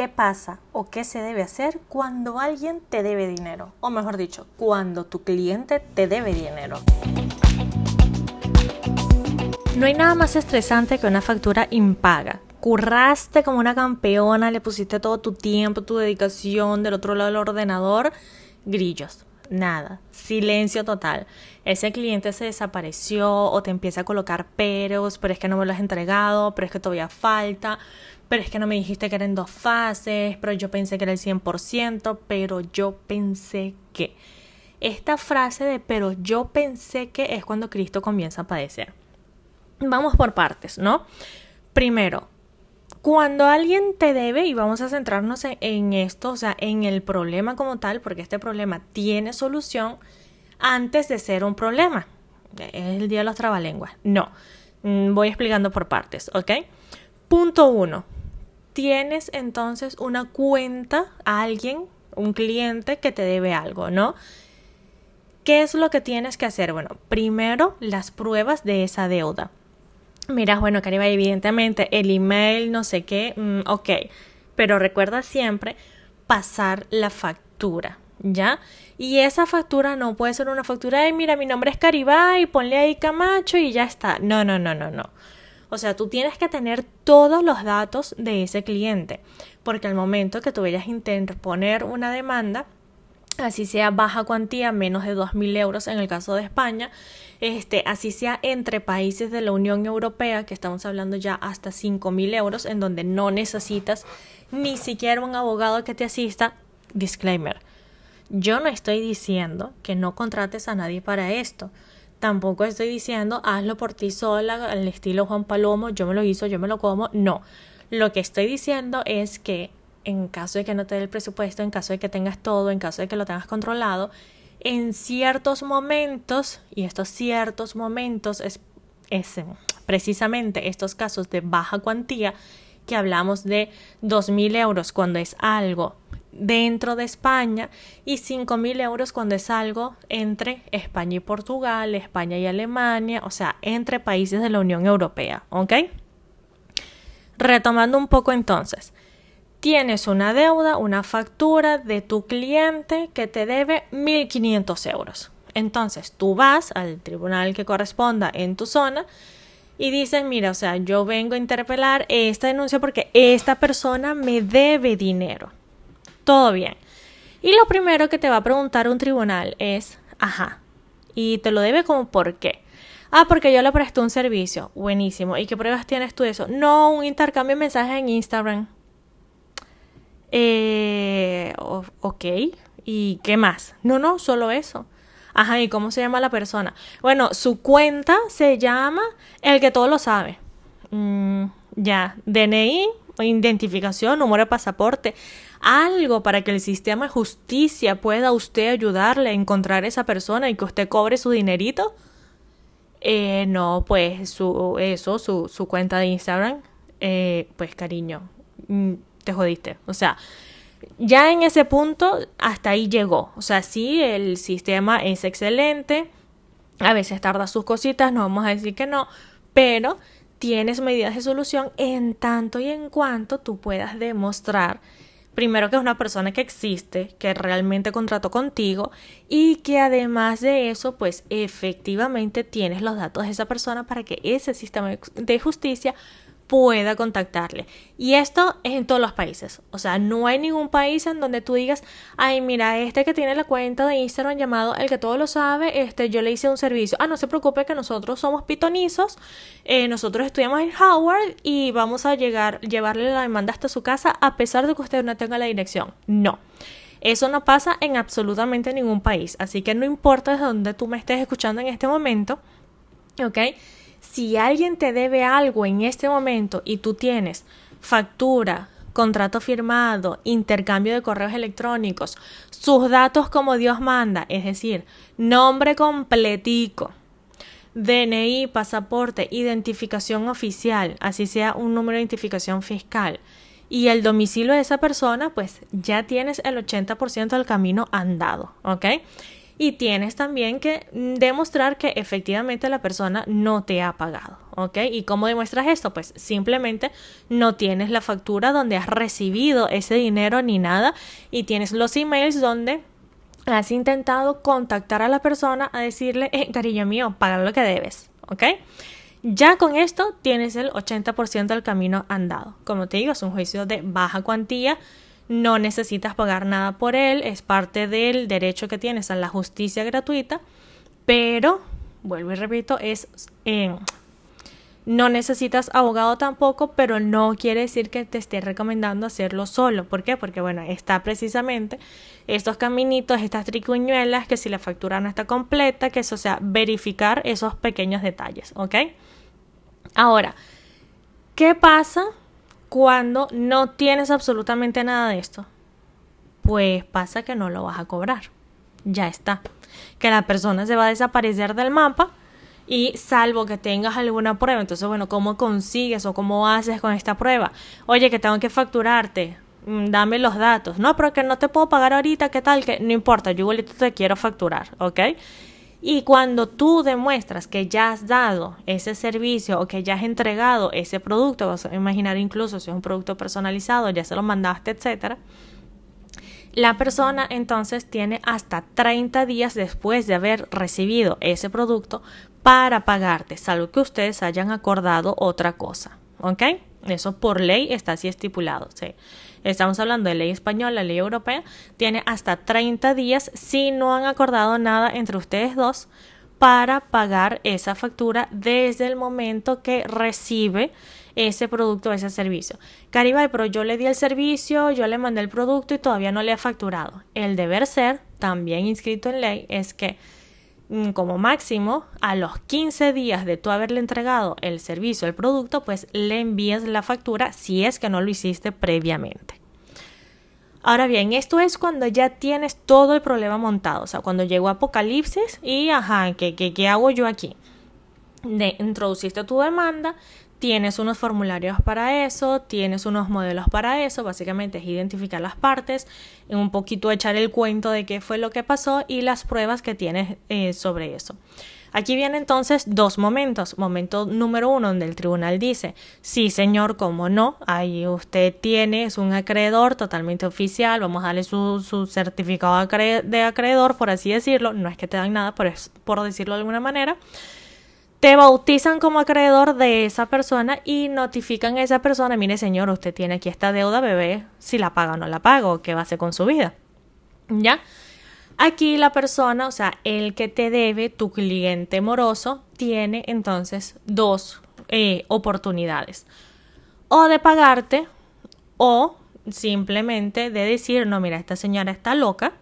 qué pasa o qué se debe hacer cuando alguien te debe dinero, o mejor dicho, cuando tu cliente te debe dinero. No hay nada más estresante que una factura impaga. Curraste como una campeona, le pusiste todo tu tiempo, tu dedicación del otro lado del ordenador, grillos, nada, silencio total. Ese cliente se desapareció o te empieza a colocar peros, pero es que no me lo has entregado, pero es que todavía falta, pero es que no me dijiste que eran dos fases, pero yo pensé que era el 100%, pero yo pensé que. Esta frase de pero yo pensé que es cuando Cristo comienza a padecer. Vamos por partes, ¿no? Primero, cuando alguien te debe, y vamos a centrarnos en, esto, o sea, en el problema como tal, porque este problema tiene solución antes de ser un problema. Es el día de los trabalenguas. No, mm, voy explicando por partes, ¿ok? Punto uno. Tienes entonces una cuenta a alguien, un cliente que te debe algo, ¿no? ¿Qué es lo que tienes que hacer? Bueno, primero las pruebas de esa deuda. Mira, bueno, Caribe, evidentemente el email, no sé qué, mm, ok, pero recuerda siempre pasar la factura, ¿ya? Y esa factura no puede ser una factura de, mira, mi nombre es Caribay, ponle ahí Camacho y ya está. No, no, no, no, no. O sea, tú tienes que tener todos los datos de ese cliente, porque al momento que tú vayas a interponer una demanda, así sea baja cuantía, menos de 2.000 euros en el caso de España, este, así sea entre países de la Unión Europea, que estamos hablando ya hasta 5.000 euros, en donde no necesitas ni siquiera un abogado que te asista. Disclaimer. Yo no estoy diciendo que no contrates a nadie para esto. Tampoco estoy diciendo hazlo por ti sola, al estilo Juan Palomo, yo me lo hizo, yo me lo como. No. Lo que estoy diciendo es que en caso de que no te dé el presupuesto, en caso de que tengas todo, en caso de que lo tengas controlado, en ciertos momentos, y estos ciertos momentos es, precisamente estos casos de baja cuantía, que hablamos de 2.000 euros cuando es algo dentro de España y 5.000 euros cuando es algo entre España y Portugal, España y Alemania, o sea, entre países de la Unión Europea, ¿ok? Retomando un poco entonces, tienes una deuda, una factura de tu cliente que te debe 1.500 euros. Entonces tú vas al tribunal que corresponda en tu zona y dices, mira, o sea, yo vengo a interpelar esta denuncia porque esta persona me debe dinero. Todo bien. Y lo primero que te va a preguntar un tribunal es, ajá, y te lo debe como por qué. Ah, porque yo le presté un servicio. Buenísimo. ¿Y qué pruebas tienes tú de eso? No, un intercambio de mensajes en Instagram. Eh, ok. ¿Y qué más? No, no, solo eso. Ajá, ¿y cómo se llama la persona? Bueno, su cuenta se llama el que todo lo sabe. Mm, ya, DNI, identificación, número de pasaporte, algo para que el sistema de justicia pueda usted ayudarle a encontrar a esa persona y que usted cobre su dinerito. Eh, no, pues su, eso, su, su cuenta de Instagram, eh, pues cariño, mm, te jodiste. O sea, ya en ese punto hasta ahí llegó. O sea, sí, el sistema es excelente. A veces tarda sus cositas, no vamos a decir que no, pero tienes medidas de solución en tanto y en cuanto tú puedas demostrar primero que es una persona que existe, que realmente contrató contigo y que además de eso, pues efectivamente tienes los datos de esa persona para que ese sistema de justicia pueda contactarle. Y esto es en todos los países. O sea, no hay ningún país en donde tú digas, ay, mira, este que tiene la cuenta de Instagram llamado el que todo lo sabe, este, yo le hice un servicio. Ah, no se preocupe que nosotros somos pitonizos, eh, nosotros estudiamos en Howard y vamos a llegar, llevarle la demanda hasta su casa a pesar de que usted no tenga la dirección. No. Eso no pasa en absolutamente ningún país. Así que no importa de dónde tú me estés escuchando en este momento, ¿ok? Si alguien te debe algo en este momento y tú tienes factura, contrato firmado, intercambio de correos electrónicos, sus datos como Dios manda, es decir, nombre completico, DNI, pasaporte, identificación oficial, así sea un número de identificación fiscal, y el domicilio de esa persona, pues ya tienes el 80% del camino andado, ¿ok? Y tienes también que demostrar que efectivamente la persona no te ha pagado, ¿ok? ¿Y cómo demuestras esto? Pues simplemente no tienes la factura donde has recibido ese dinero ni nada y tienes los emails donde has intentado contactar a la persona a decirle, eh, cariño mío, paga lo que debes, ¿ok? Ya con esto tienes el 80% del camino andado. Como te digo, es un juicio de baja cuantía, no necesitas pagar nada por él, es parte del derecho que tienes a la justicia gratuita, pero, vuelvo y repito, es... Eh, no necesitas abogado tampoco, pero no quiere decir que te esté recomendando hacerlo solo. ¿Por qué? Porque, bueno, está precisamente estos caminitos, estas tricuñuelas, que si la factura no está completa, que eso sea verificar esos pequeños detalles, ¿ok? Ahora, ¿qué pasa cuando no tienes absolutamente nada de esto? Pues pasa que no lo vas a cobrar. Ya está. Que la persona se va a desaparecer del mapa y salvo que tengas alguna prueba. Entonces, bueno, ¿cómo consigues o cómo haces con esta prueba? Oye, que tengo que facturarte. Mm, dame los datos. No, pero que no te puedo pagar ahorita, ¿qué tal? Que no importa, yo igualito te quiero facturar, ¿ok? Y cuando tú demuestras que ya has dado ese servicio o que ya has entregado ese producto, vas a imaginar incluso si es un producto personalizado, ya se lo mandaste, etcétera, la persona entonces tiene hasta 30 días después de haber recibido ese producto para pagarte, salvo que ustedes hayan acordado otra cosa. ¿Ok? Eso por ley está así estipulado. ¿sí? Estamos hablando de ley española, la ley europea. Tiene hasta 30 días si no han acordado nada entre ustedes dos para pagar esa factura desde el momento que recibe ese producto o ese servicio. Caribay, pero yo le di el servicio, yo le mandé el producto y todavía no le ha facturado. El deber ser, también inscrito en ley, es que como máximo a los 15 días de tú haberle entregado el servicio, el producto, pues le envíes la factura si es que no lo hiciste previamente. Ahora bien, esto es cuando ya tienes todo el problema montado, o sea, cuando llegó Apocalipsis y, ajá, ¿qué, qué, qué hago yo aquí? De, introduciste tu demanda, tienes unos formularios para eso, tienes unos modelos para eso, básicamente es identificar las partes, un poquito echar el cuento de qué fue lo que pasó y las pruebas que tienes eh, sobre eso. Aquí vienen entonces dos momentos. Momento número uno, donde el tribunal dice, sí señor, cómo no, ahí usted tiene, es un acreedor totalmente oficial, vamos a darle su, su certificado de acreedor, por así decirlo, no es que te dan nada, por, por decirlo de alguna manera te bautizan como acreedor de esa persona y notifican a esa persona, mire señor, usted tiene aquí esta deuda, bebé, si la paga o no la paga, o qué va a hacer con su vida. ¿Ya? Aquí la persona, o sea, el que te debe, tu cliente moroso, tiene entonces dos eh, oportunidades. O de pagarte o simplemente de decir, no, mira, esta señora está loca,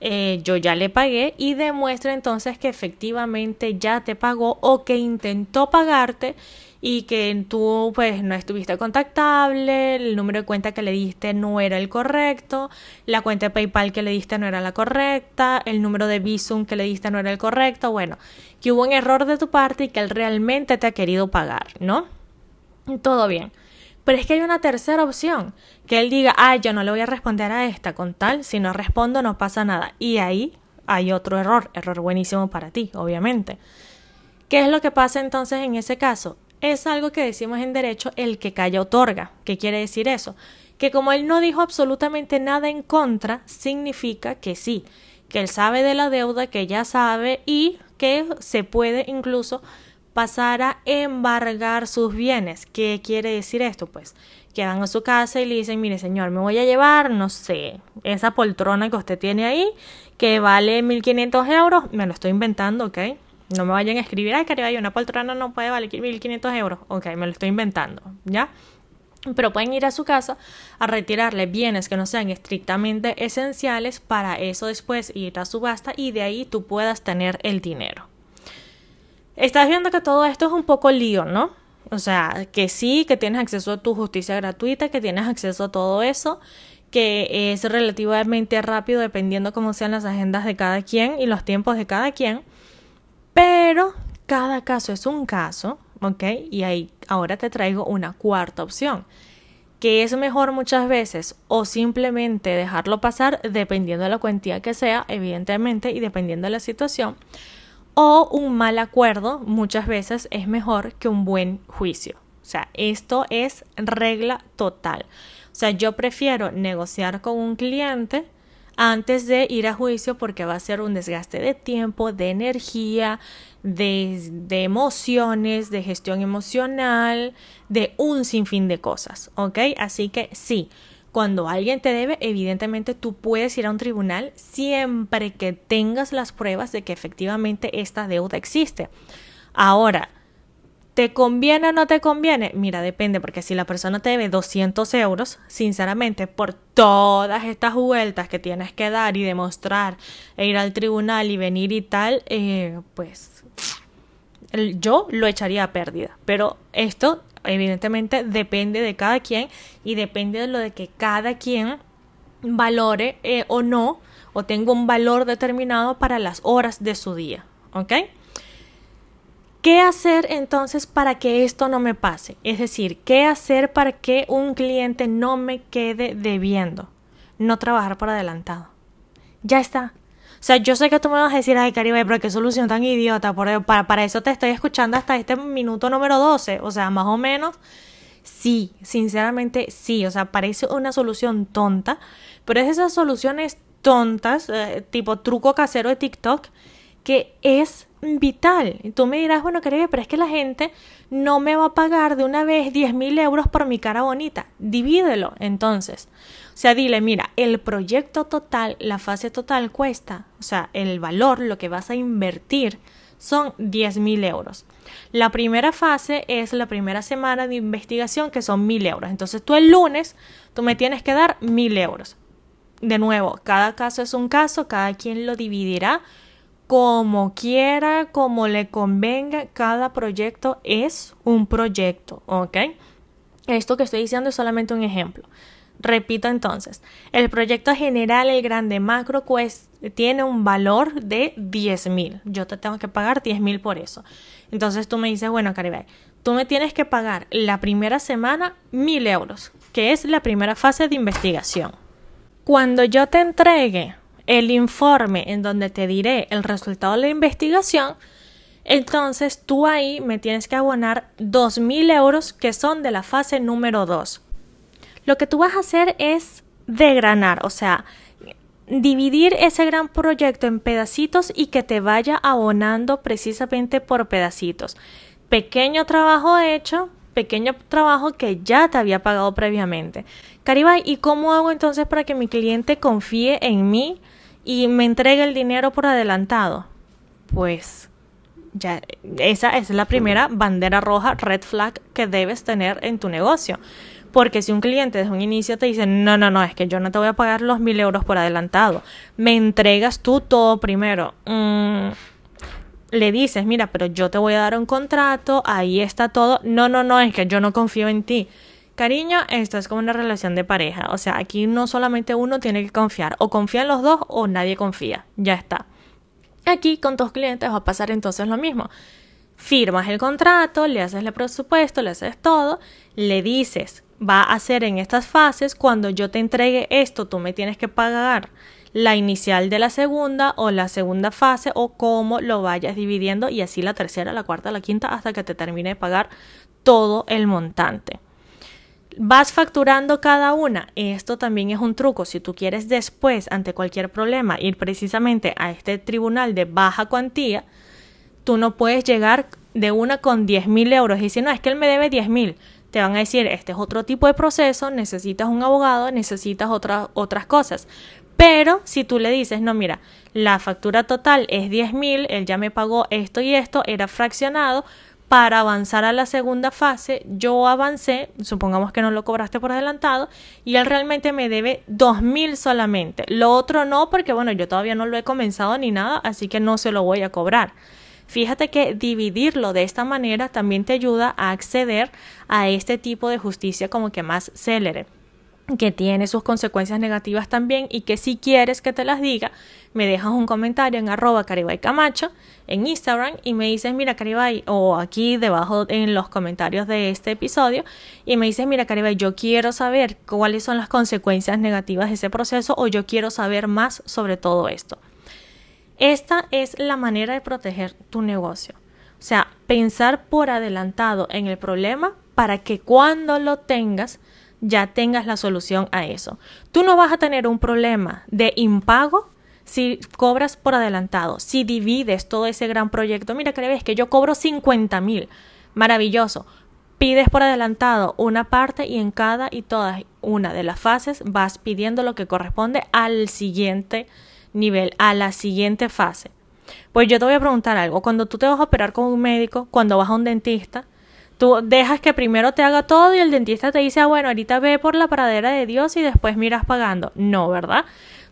eh, yo ya le pagué y demuestra entonces que efectivamente ya te pagó o que intentó pagarte y que tú pues no estuviste contactable, el número de cuenta que le diste no era el correcto, la cuenta de PayPal que le diste no era la correcta, el número de Visum que le diste no era el correcto, bueno, que hubo un error de tu parte y que él realmente te ha querido pagar, ¿no? Todo bien. Pero es que hay una tercera opción, que él diga, ah, yo no le voy a responder a esta con tal, si no respondo no pasa nada. Y ahí hay otro error, error buenísimo para ti, obviamente. ¿Qué es lo que pasa entonces en ese caso? Es algo que decimos en derecho, el que calla otorga. ¿Qué quiere decir eso? Que como él no dijo absolutamente nada en contra, significa que sí, que él sabe de la deuda, que ya sabe y que se puede incluso pasar a embargar sus bienes. ¿Qué quiere decir esto? Pues que van a su casa y le dicen, mire señor, me voy a llevar, no sé, esa poltrona que usted tiene ahí, que vale 1.500 euros, me lo estoy inventando, ¿ok? No me vayan a escribir, ay, cariño, una poltrona no puede valer 1.500 euros, ok, me lo estoy inventando, ¿ya? Pero pueden ir a su casa a retirarle bienes que no sean estrictamente esenciales para eso después ir a subasta y de ahí tú puedas tener el dinero. Estás viendo que todo esto es un poco lío, ¿no? O sea, que sí, que tienes acceso a tu justicia gratuita, que tienes acceso a todo eso, que es relativamente rápido dependiendo cómo sean las agendas de cada quien y los tiempos de cada quien, pero cada caso es un caso, ¿ok? Y ahí ahora te traigo una cuarta opción, que es mejor muchas veces o simplemente dejarlo pasar dependiendo de la cuantía que sea, evidentemente, y dependiendo de la situación, o un mal acuerdo muchas veces es mejor que un buen juicio. O sea, esto es regla total. O sea, yo prefiero negociar con un cliente antes de ir a juicio porque va a ser un desgaste de tiempo, de energía, de, emociones, de gestión emocional, de un sinfín de cosas, ¿ok? Así que sí, cuando alguien te debe, evidentemente tú puedes ir a un tribunal siempre que tengas las pruebas de que efectivamente esta deuda existe. Ahora, ¿Te conviene o no te conviene? Mira, depende, porque si la persona te debe 200 euros, sinceramente, por todas estas vueltas que tienes que dar y demostrar, e ir al tribunal y venir y tal, eh, pues yo lo echaría a pérdida. Pero esto, evidentemente, depende de cada quien y depende de lo de que cada quien valore eh, o no, o tenga un valor determinado para las horas de su día. ¿Ok? ¿Qué hacer entonces para que esto no me pase? Es decir, ¿qué hacer para que un cliente no me quede debiendo? No trabajar por adelantado. Ya está. O sea, yo sé que tú me vas a decir, ay, Caribe, pero qué solución tan idiota. Por, para, para eso te estoy escuchando hasta este minuto número 12. O sea, más o menos. Sí, sinceramente sí. O sea, parece una solución tonta. Pero es esas soluciones tontas, eh, tipo truco casero de TikTok, que es vital. Y tú me dirás, bueno, Caribe, pero es que la gente no me va a pagar de una vez 10 mil euros por mi cara bonita. Divídelo, entonces. O sea, dile, mira, el proyecto total, la fase total cuesta, o sea, el valor, lo que vas a invertir, son 10 mil euros. La primera fase es la primera semana de investigación, que son mil euros. Entonces tú el lunes, tú me tienes que dar mil euros. De nuevo, cada caso es un caso, cada quien lo dividirá como quiera, como le convenga, cada proyecto es un proyecto, ¿ok? Esto que estoy diciendo es solamente un ejemplo. Repito entonces, el proyecto general, el grande macro, tiene un valor de 10 mil. Yo te tengo que pagar 10 mil por eso. Entonces tú me dices, bueno, Caribe, tú me tienes que pagar la primera semana mil euros, que es la primera fase de investigación. Cuando yo te entregue el informe en donde te diré el resultado de la investigación, entonces tú ahí me tienes que abonar 2.000 euros que son de la fase número 2. Lo que tú vas a hacer es degranar, o sea, dividir ese gran proyecto en pedacitos y que te vaya abonando precisamente por pedacitos. Pequeño trabajo hecho, pequeño trabajo que ya te había pagado previamente. Caribay, ¿y cómo hago entonces para que mi cliente confíe en mí? Y me entrega el dinero por adelantado, pues ya esa es la primera bandera roja, red flag que debes tener en tu negocio. Porque si un cliente desde un inicio te dice, no, no, no, es que yo no te voy a pagar los mil euros por adelantado, me entregas tú todo primero. Mm, le dices, mira, pero yo te voy a dar un contrato, ahí está todo. No, no, no, es que yo no confío en ti. Cariño, esto es como una relación de pareja. O sea, aquí no solamente uno tiene que confiar. O confían los dos o nadie confía. Ya está. Aquí con tus clientes va a pasar entonces lo mismo. Firmas el contrato, le haces el presupuesto, le haces todo, le dices, va a ser en estas fases, cuando yo te entregue esto, tú me tienes que pagar la inicial de la segunda o la segunda fase o cómo lo vayas dividiendo y así la tercera, la cuarta, la quinta hasta que te termine de pagar todo el montante vas facturando cada una. Esto también es un truco. Si tú quieres después, ante cualquier problema, ir precisamente a este tribunal de baja cuantía, tú no puedes llegar de una con 10 mil euros y decir, no, es que él me debe 10 mil. Te van a decir, este es otro tipo de proceso, necesitas un abogado, necesitas otras cosas. Pero si tú le dices, no, mira, la factura total es 10 mil, él ya me pagó esto y esto, era fraccionado, para avanzar a la segunda fase, yo avancé, supongamos que no lo cobraste por adelantado, y él realmente me debe 2.000 solamente. Lo otro no, porque bueno, yo todavía no lo he comenzado ni nada, así que no se lo voy a cobrar. Fíjate que dividirlo de esta manera también te ayuda a acceder a este tipo de justicia como que más célere. que tiene sus consecuencias negativas también y que si quieres que te las diga, me dejas un comentario en arroba camacho en Instagram y me dices, mira Caribay, o aquí debajo en los comentarios de este episodio, y me dices, mira Caribay, yo quiero saber cuáles son las consecuencias negativas de ese proceso o yo quiero saber más sobre todo esto. Esta es la manera de proteger tu negocio. O sea, pensar por adelantado en el problema para que cuando lo tengas, ya tengas la solución a eso. Tú no vas a tener un problema de impago si cobras por adelantado, si divides todo ese gran proyecto. Mira, que ves que yo cobro 50 mil. Maravilloso. Pides por adelantado una parte y en cada y todas una de las fases vas pidiendo lo que corresponde al siguiente nivel, a la siguiente fase. Pues yo te voy a preguntar algo. Cuando tú te vas a operar con un médico, cuando vas a un dentista, Tú dejas que primero te haga todo y el dentista te dice, ah, bueno, ahorita ve por la paradera de Dios y después miras pagando. No, ¿verdad?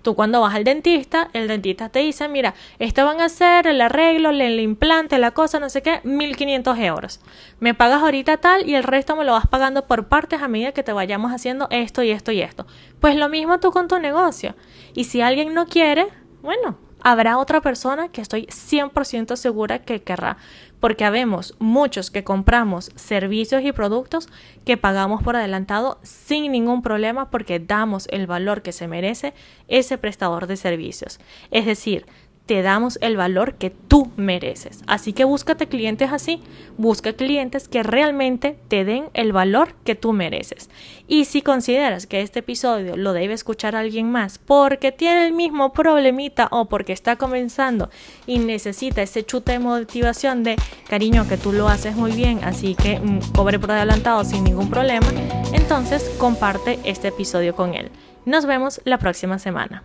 Tú cuando vas al dentista, el dentista te dice, mira, esto van a hacer el arreglo, el implante, la cosa, no sé qué, 1500 euros. Me pagas ahorita tal y el resto me lo vas pagando por partes a medida que te vayamos haciendo esto y esto y esto. Pues lo mismo tú con tu negocio. Y si alguien no quiere, bueno, habrá otra persona que estoy 100% segura que querrá, porque habemos muchos que compramos servicios y productos que pagamos por adelantado sin ningún problema porque damos el valor que se merece ese prestador de servicios. Es decir, te damos el valor que tú mereces. Así que búscate clientes así, busca clientes que realmente te den el valor que tú mereces. Y si consideras que este episodio lo debe escuchar alguien más porque tiene el mismo problemita o porque está comenzando y necesita ese chute de motivación de cariño que tú lo haces muy bien, así que mm, cobre por adelantado sin ningún problema, entonces comparte este episodio con él. Nos vemos la próxima semana.